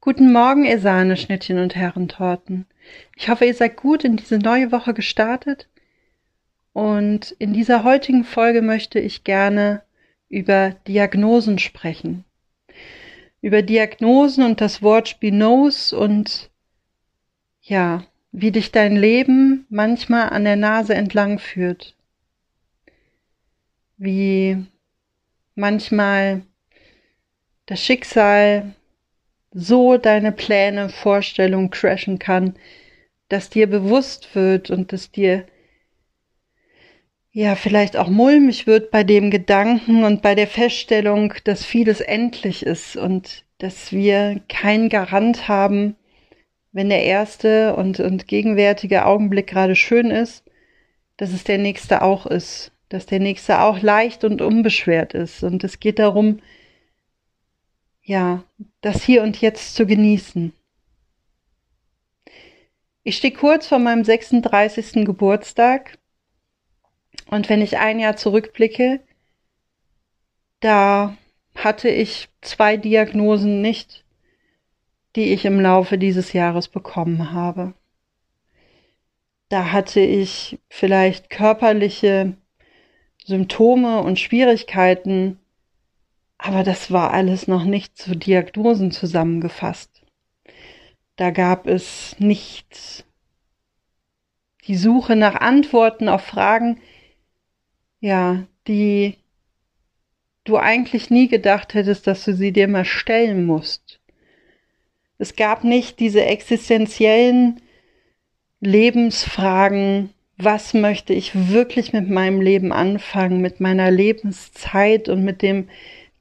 Guten Morgen, ihr Sahneschnittchen und Herrentorten. Ich hoffe, ihr seid gut in diese neue Woche gestartet. Und in dieser heutigen Folge möchte ich gerne über Diagnosen sprechen. Über Diagnosen und das Wort Spinos und ja, wie dich dein Leben manchmal an der Nase entlang führt. Wie manchmal das Schicksal so deine Pläne, Vorstellungen crashen kann, dass dir bewusst wird und dass dir ja vielleicht auch mulmig wird bei dem Gedanken und bei der Feststellung, dass vieles endlich ist und dass wir keinen Garant haben, wenn der erste und, und gegenwärtige Augenblick gerade schön ist, dass es der nächste auch ist, dass der nächste auch leicht und unbeschwert ist. Und es geht darum, ja, das Hier und Jetzt zu genießen. Ich stehe kurz vor meinem 36. Geburtstag und wenn ich ein Jahr zurückblicke, da hatte ich zwei Diagnosen nicht, die ich im Laufe dieses Jahres bekommen habe. Da hatte ich vielleicht körperliche Symptome und Schwierigkeiten, aber das war alles noch nicht zu Diagnosen zusammengefasst. Da gab es nichts. Die Suche nach Antworten auf Fragen, ja, die du eigentlich nie gedacht hättest, dass du sie dir mal stellen musst. Es gab nicht diese existenziellen Lebensfragen, was möchte ich wirklich mit meinem Leben anfangen, mit meiner Lebenszeit und mit dem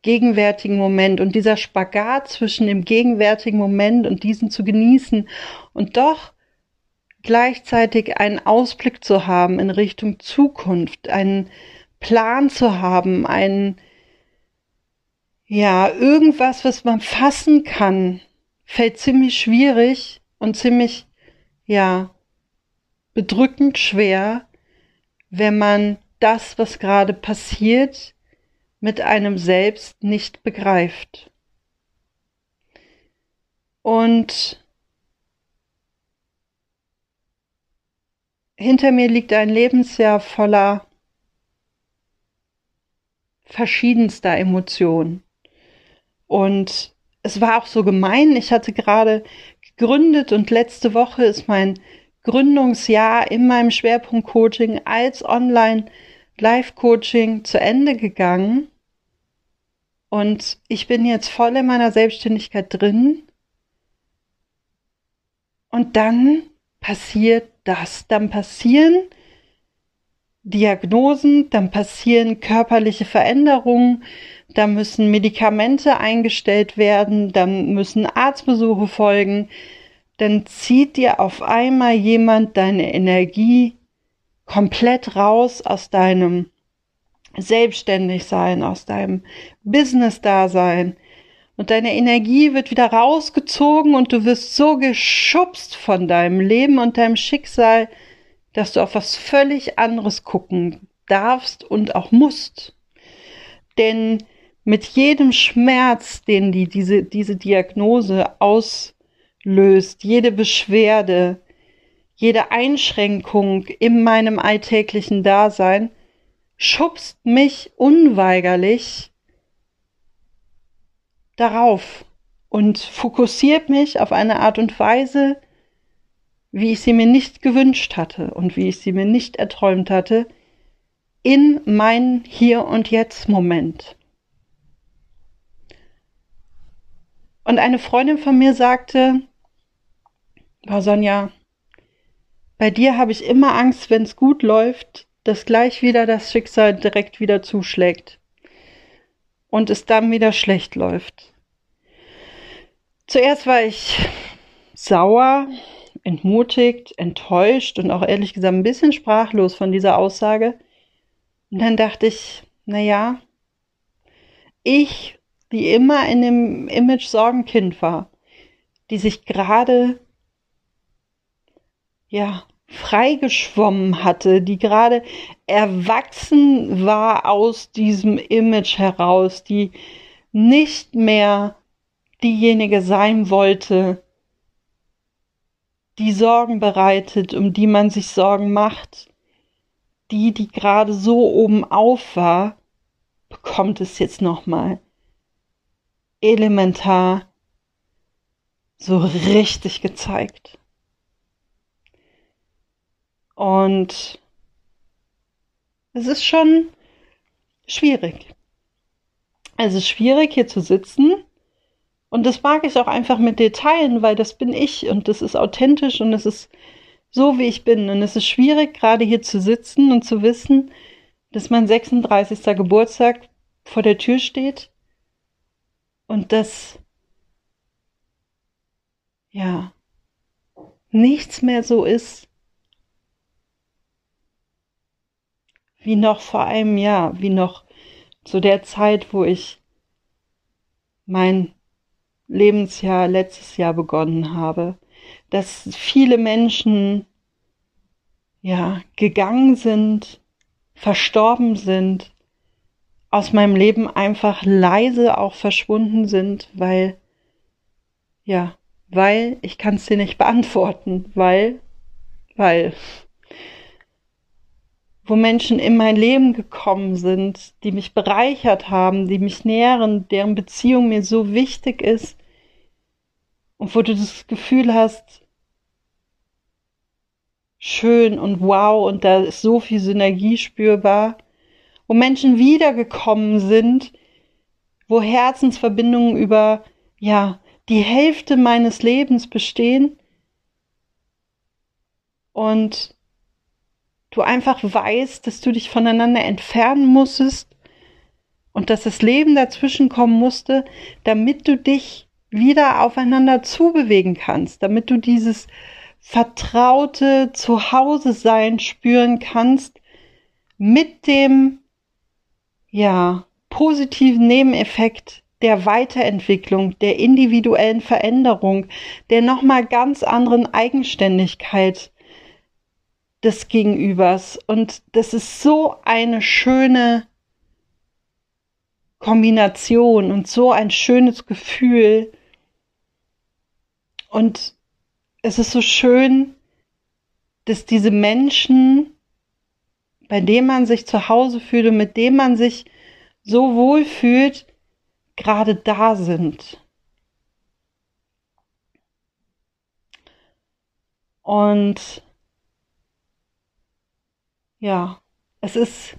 gegenwärtigen Moment und dieser Spagat zwischen dem gegenwärtigen Moment und diesen zu genießen und doch gleichzeitig einen Ausblick zu haben in Richtung Zukunft, einen Plan zu haben, einen, ja, irgendwas, was man fassen kann, fällt ziemlich schwierig und ziemlich, ja, bedrückend schwer, wenn man das, was gerade passiert, mit einem selbst nicht begreift. Und hinter mir liegt ein Lebensjahr voller verschiedenster Emotionen. Und es war auch so gemein. Ich hatte gerade gegründet und letzte Woche ist mein Gründungsjahr in meinem Schwerpunkt Coaching als Online Live-Coaching zu Ende gegangen und ich bin jetzt voll in meiner Selbstständigkeit drin. Und dann passiert das. Dann passieren Diagnosen, dann passieren körperliche Veränderungen, da müssen Medikamente eingestellt werden, dann müssen Arztbesuche folgen, dann zieht dir auf einmal jemand deine Energie komplett raus aus deinem Selbstständigsein, aus deinem Business-Dasein. Und deine Energie wird wieder rausgezogen und du wirst so geschubst von deinem Leben und deinem Schicksal, dass du auf was völlig anderes gucken darfst und auch musst. Denn mit jedem Schmerz, den die, diese, diese Diagnose auslöst, jede Beschwerde, jede Einschränkung in meinem alltäglichen Dasein schubst mich unweigerlich darauf und fokussiert mich auf eine Art und Weise, wie ich sie mir nicht gewünscht hatte und wie ich sie mir nicht erträumt hatte, in mein Hier und Jetzt Moment. Und eine Freundin von mir sagte, war Sonja, bei dir habe ich immer Angst, wenn es gut läuft, dass gleich wieder das Schicksal direkt wieder zuschlägt und es dann wieder schlecht läuft. Zuerst war ich sauer, entmutigt, enttäuscht und auch ehrlich gesagt ein bisschen sprachlos von dieser Aussage. Und dann dachte ich, na ja, ich, die immer in dem Image Sorgenkind war, die sich gerade ja, freigeschwommen hatte, die gerade erwachsen war aus diesem Image heraus, die nicht mehr diejenige sein wollte, die Sorgen bereitet, um die man sich Sorgen macht, die, die gerade so oben auf war, bekommt es jetzt nochmal elementar so richtig gezeigt. Und es ist schon schwierig. Es ist schwierig, hier zu sitzen. Und das mag ich auch einfach mit dir teilen, weil das bin ich und das ist authentisch und es ist so, wie ich bin. Und es ist schwierig, gerade hier zu sitzen und zu wissen, dass mein 36. Geburtstag vor der Tür steht und dass, ja, nichts mehr so ist, wie noch vor einem Jahr, wie noch zu der Zeit, wo ich mein Lebensjahr letztes Jahr begonnen habe, dass viele Menschen ja gegangen sind, verstorben sind, aus meinem Leben einfach leise auch verschwunden sind, weil ja, weil ich kann es dir nicht beantworten, weil weil wo Menschen in mein Leben gekommen sind, die mich bereichert haben, die mich nähren, deren Beziehung mir so wichtig ist und wo du das Gefühl hast, schön und wow und da ist so viel Synergie spürbar, wo Menschen wiedergekommen sind, wo Herzensverbindungen über, ja, die Hälfte meines Lebens bestehen und du einfach weißt, dass du dich voneinander entfernen musstest und dass das Leben dazwischen kommen musste, damit du dich wieder aufeinander zubewegen kannst, damit du dieses vertraute Zuhause sein spüren kannst mit dem ja positiven Nebeneffekt der Weiterentwicklung, der individuellen Veränderung, der nochmal ganz anderen Eigenständigkeit des Gegenübers. Und das ist so eine schöne Kombination und so ein schönes Gefühl. Und es ist so schön, dass diese Menschen, bei denen man sich zu Hause fühlt und mit denen man sich so wohl fühlt, gerade da sind. Und ja, es ist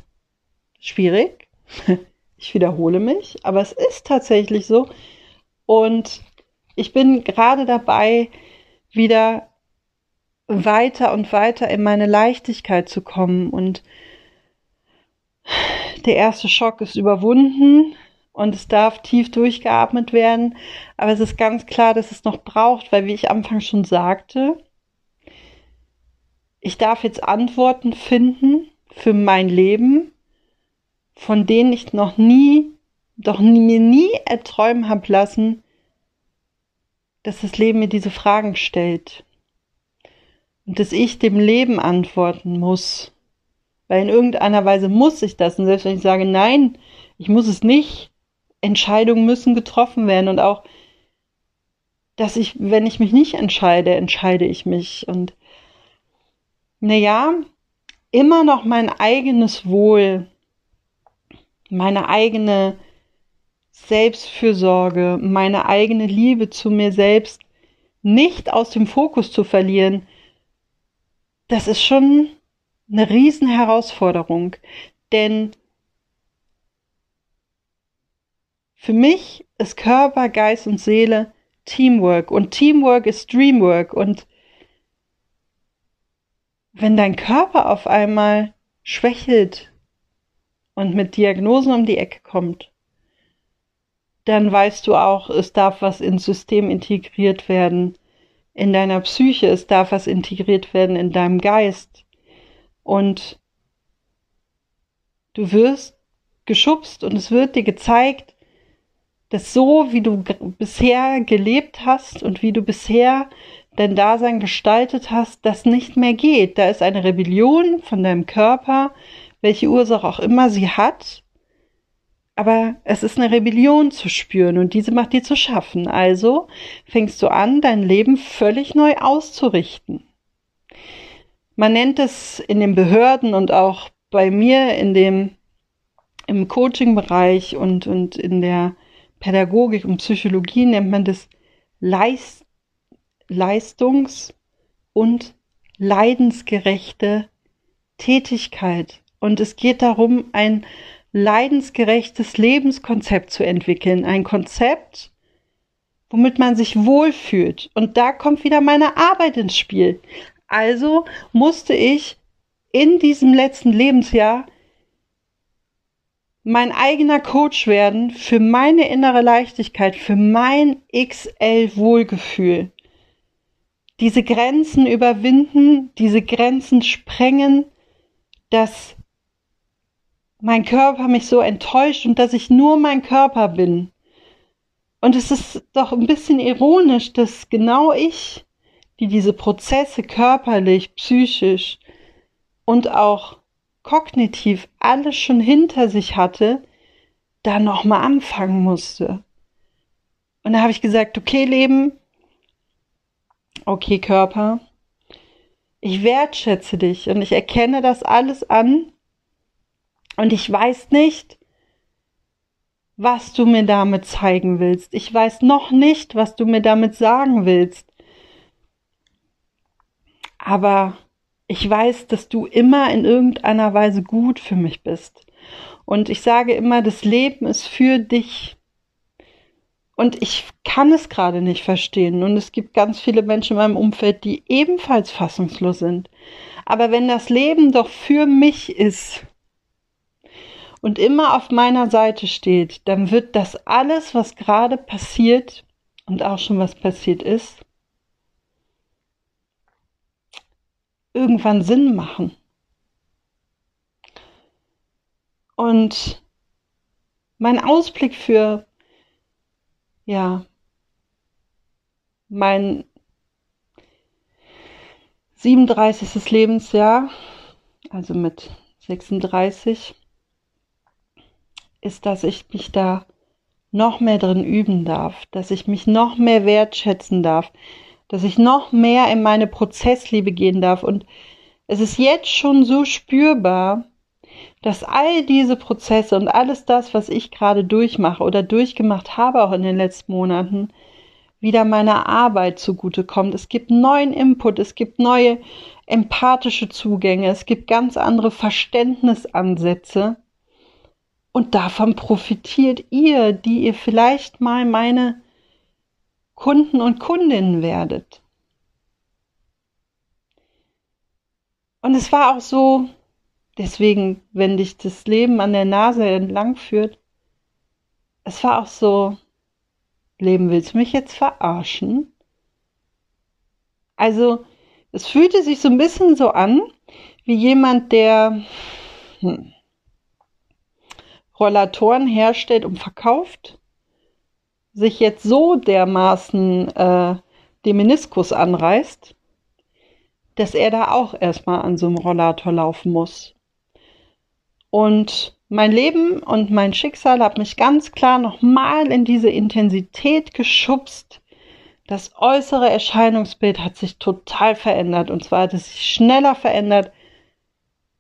schwierig. Ich wiederhole mich, aber es ist tatsächlich so. Und ich bin gerade dabei, wieder weiter und weiter in meine Leichtigkeit zu kommen. Und der erste Schock ist überwunden und es darf tief durchgeatmet werden. Aber es ist ganz klar, dass es noch braucht, weil wie ich Anfang schon sagte, ich darf jetzt Antworten finden für mein Leben, von denen ich noch nie, doch nie, mir nie erträumen habe lassen, dass das Leben mir diese Fragen stellt. Und dass ich dem Leben antworten muss. Weil in irgendeiner Weise muss ich das. Und selbst wenn ich sage, nein, ich muss es nicht, Entscheidungen müssen getroffen werden. Und auch, dass ich, wenn ich mich nicht entscheide, entscheide ich mich. Und naja, immer noch mein eigenes Wohl, meine eigene Selbstfürsorge, meine eigene Liebe zu mir selbst nicht aus dem Fokus zu verlieren, das ist schon eine Riesenherausforderung. Denn für mich ist Körper, Geist und Seele Teamwork und Teamwork ist Dreamwork und wenn dein Körper auf einmal schwächelt und mit Diagnosen um die Ecke kommt, dann weißt du auch, es darf was ins System integriert werden, in deiner Psyche, es darf was integriert werden in deinem Geist. Und du wirst geschubst und es wird dir gezeigt, dass so, wie du bisher gelebt hast und wie du bisher dein Dasein gestaltet hast, das nicht mehr geht. Da ist eine Rebellion von deinem Körper, welche Ursache auch immer sie hat, aber es ist eine Rebellion zu spüren und diese macht dir zu schaffen. Also fängst du an, dein Leben völlig neu auszurichten. Man nennt es in den Behörden und auch bei mir in dem, im Coaching-Bereich und, und in der Pädagogik und Psychologie nennt man das Leist, Leistungs- und leidensgerechte Tätigkeit. Und es geht darum, ein leidensgerechtes Lebenskonzept zu entwickeln. Ein Konzept, womit man sich wohlfühlt. Und da kommt wieder meine Arbeit ins Spiel. Also musste ich in diesem letzten Lebensjahr mein eigener Coach werden für meine innere Leichtigkeit, für mein XL Wohlgefühl. Diese Grenzen überwinden, diese Grenzen sprengen, dass mein Körper mich so enttäuscht und dass ich nur mein Körper bin. Und es ist doch ein bisschen ironisch, dass genau ich, die diese Prozesse körperlich, psychisch und auch kognitiv alles schon hinter sich hatte, da nochmal anfangen musste. Und da habe ich gesagt, okay Leben, okay Körper, ich wertschätze dich und ich erkenne das alles an und ich weiß nicht, was du mir damit zeigen willst. Ich weiß noch nicht, was du mir damit sagen willst. Aber ich weiß, dass du immer in irgendeiner Weise gut für mich bist. Und ich sage immer, das Leben ist für dich. Und ich kann es gerade nicht verstehen. Und es gibt ganz viele Menschen in meinem Umfeld, die ebenfalls fassungslos sind. Aber wenn das Leben doch für mich ist, und immer auf meiner Seite steht, dann wird das alles, was gerade passiert und auch schon was passiert ist, irgendwann Sinn machen. Und mein Ausblick für, ja, mein 37. Lebensjahr, also mit 36, ist, dass ich mich da noch mehr drin üben darf, dass ich mich noch mehr wertschätzen darf, dass ich noch mehr in meine Prozessliebe gehen darf. Und es ist jetzt schon so spürbar, dass all diese Prozesse und alles das, was ich gerade durchmache oder durchgemacht habe auch in den letzten Monaten, wieder meiner Arbeit zugutekommt. Es gibt neuen Input, es gibt neue empathische Zugänge, es gibt ganz andere Verständnisansätze und davon profitiert ihr, die ihr vielleicht mal meine Kunden und Kundinnen werdet. Und es war auch so, deswegen, wenn dich das Leben an der Nase entlang führt, es war auch so, Leben, willst du mich jetzt verarschen? Also, es fühlte sich so ein bisschen so an, wie jemand, der, hm, Rollatoren herstellt und verkauft, sich jetzt so dermaßen äh, den Meniskus anreißt, dass er da auch erstmal an so einem Rollator laufen muss. Und mein Leben und mein Schicksal hat mich ganz klar nochmal in diese Intensität geschubst. Das äußere Erscheinungsbild hat sich total verändert. Und zwar hat es sich schneller verändert,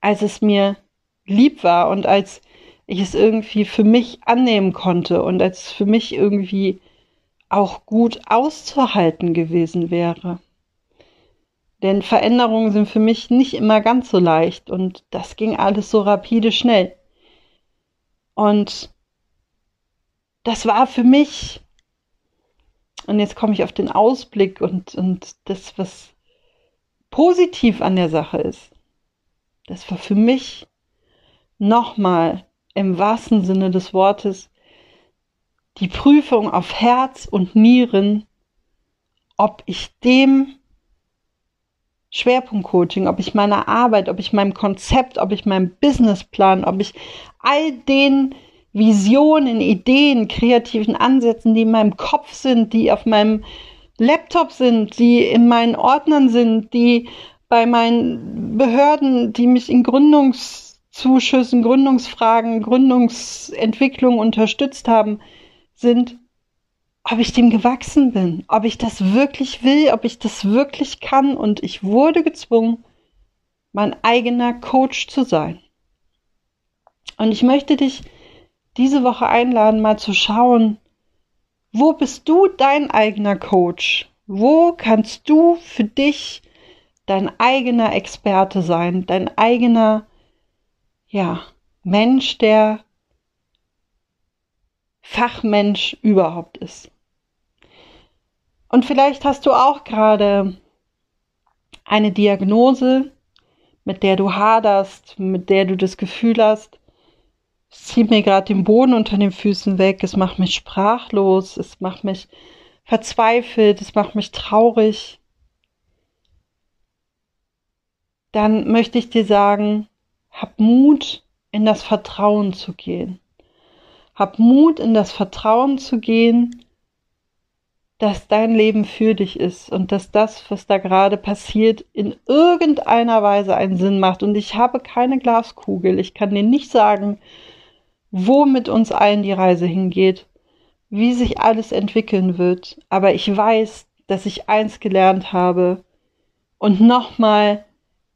als es mir lieb war und als ich es irgendwie für mich annehmen konnte und als es für mich irgendwie auch gut auszuhalten gewesen wäre. Denn Veränderungen sind für mich nicht immer ganz so leicht und das ging alles so rapide schnell. Und das war für mich, und jetzt komme ich auf den Ausblick und, und das, was positiv an der Sache ist. Das war für mich nochmal im wahrsten Sinne des Wortes die Prüfung auf Herz und Nieren, ob ich dem Schwerpunktcoaching, ob ich meiner Arbeit, ob ich meinem Konzept, ob ich meinem Businessplan, ob ich all den Visionen, Ideen, kreativen Ansätzen, die in meinem Kopf sind, die auf meinem Laptop sind, die in meinen Ordnern sind, die bei meinen Behörden, die mich in Gründungs Gründungszuschüssen, Gründungsfragen, Gründungsentwicklung unterstützt haben, sind, ob ich dem gewachsen bin, ob ich das wirklich will, ob ich das wirklich kann. Und ich wurde gezwungen, mein eigener Coach zu sein. Und ich möchte dich diese Woche einladen, mal zu schauen, wo bist du dein eigener Coach? Wo kannst du für dich dein eigener Experte sein, dein eigener, ja, Mensch, der Fachmensch überhaupt ist? Und vielleicht hast du auch gerade eine Diagnose, mit der du haderst, mit der du das Gefühl hast, es zieht mir gerade den Boden unter den Füßen weg, es macht mich sprachlos, es macht mich verzweifelt, es macht mich traurig. Dann möchte ich dir sagen, hab Mut, in das Vertrauen zu gehen. Hab Mut, in das Vertrauen zu gehen, dass dein Leben für dich ist und dass das, was da gerade passiert, in irgendeiner Weise einen Sinn macht. Und ich habe keine Glaskugel. Ich kann dir nicht sagen, wo mit uns allen die Reise hingeht, wie sich alles entwickeln wird. Aber ich weiß, dass ich eins gelernt habe und nochmal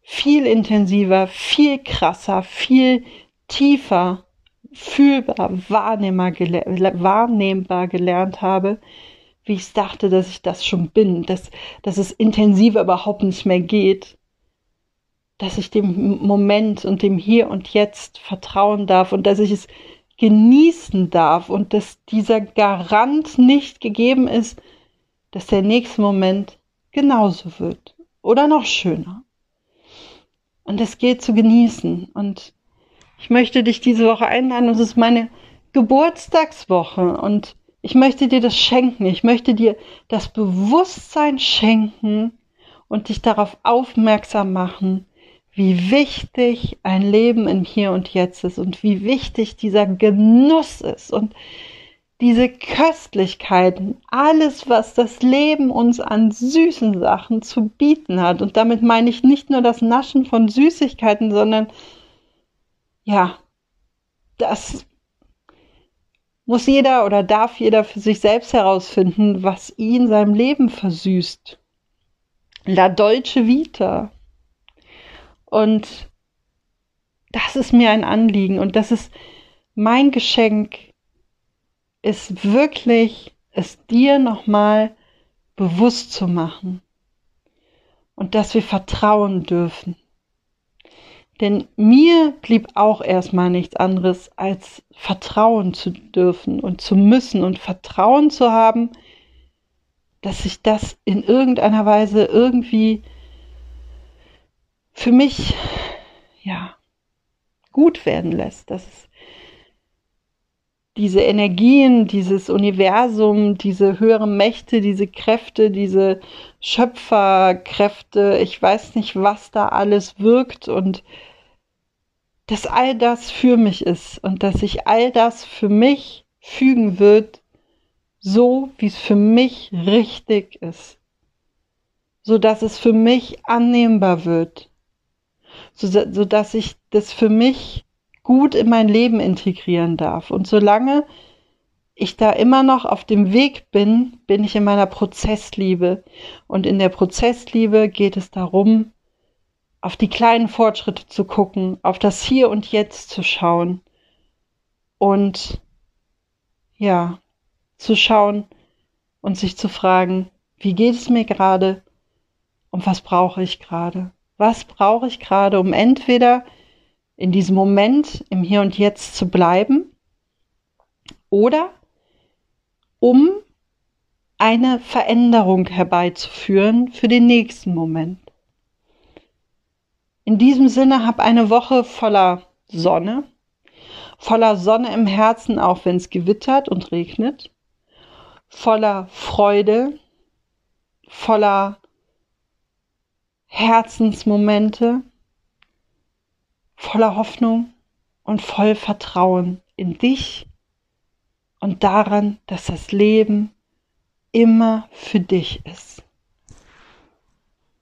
viel intensiver, viel krasser, viel tiefer, fühlbar, wahrnehmbar, wahrnehmbar gelernt habe, wie ich dachte, dass ich das schon bin, dass, dass es intensiver überhaupt nicht mehr geht, dass ich dem Moment und dem Hier und Jetzt vertrauen darf und dass ich es genießen darf und dass dieser Garant nicht gegeben ist, dass der nächste Moment genauso wird oder noch schöner. Und es geht zu genießen. Und ich möchte dich diese Woche einladen. Es ist meine Geburtstagswoche und ich möchte dir das schenken. Ich möchte dir das Bewusstsein schenken und dich darauf aufmerksam machen, wie wichtig ein Leben im Hier und Jetzt ist und wie wichtig dieser Genuss ist und diese Köstlichkeiten, alles, was das Leben uns an süßen Sachen zu bieten hat. Und damit meine ich nicht nur das Naschen von Süßigkeiten, sondern ja, das muss jeder oder darf jeder für sich selbst herausfinden, was ihn seinem Leben versüßt. La Dolce Vita. Und das ist mir ein Anliegen und das ist mein Geschenk, ist wirklich es dir nochmal bewusst zu machen und dass wir vertrauen dürfen. Denn mir blieb auch erstmal nichts anderes, als vertrauen zu dürfen und zu müssen und Vertrauen zu haben, dass sich das in irgendeiner Weise irgendwie für mich, ja, gut werden lässt, dass es diese Energien, dieses Universum, diese höheren Mächte, diese Kräfte, diese Schöpferkräfte, ich weiß nicht, was da alles wirkt und dass all das für mich ist und dass sich all das für mich fügen wird, so wie es für mich richtig ist, so dass es für mich annehmbar wird, so, so dass ich das für mich gut in mein Leben integrieren darf. Und solange ich da immer noch auf dem Weg bin, bin ich in meiner Prozessliebe. Und in der Prozessliebe geht es darum, auf die kleinen Fortschritte zu gucken, auf das Hier und Jetzt zu schauen und ja, zu schauen und sich zu fragen, wie geht es mir gerade und was brauche ich gerade? Was brauche ich gerade, um entweder in diesem Moment im Hier und Jetzt zu bleiben oder um eine Veränderung herbeizuführen für den nächsten Moment. In diesem Sinne hab eine Woche voller Sonne, voller Sonne im Herzen, auch wenn es gewittert und regnet, voller Freude, voller Herzensmomente, voller Hoffnung und voll Vertrauen in dich und daran, dass das Leben immer für dich ist.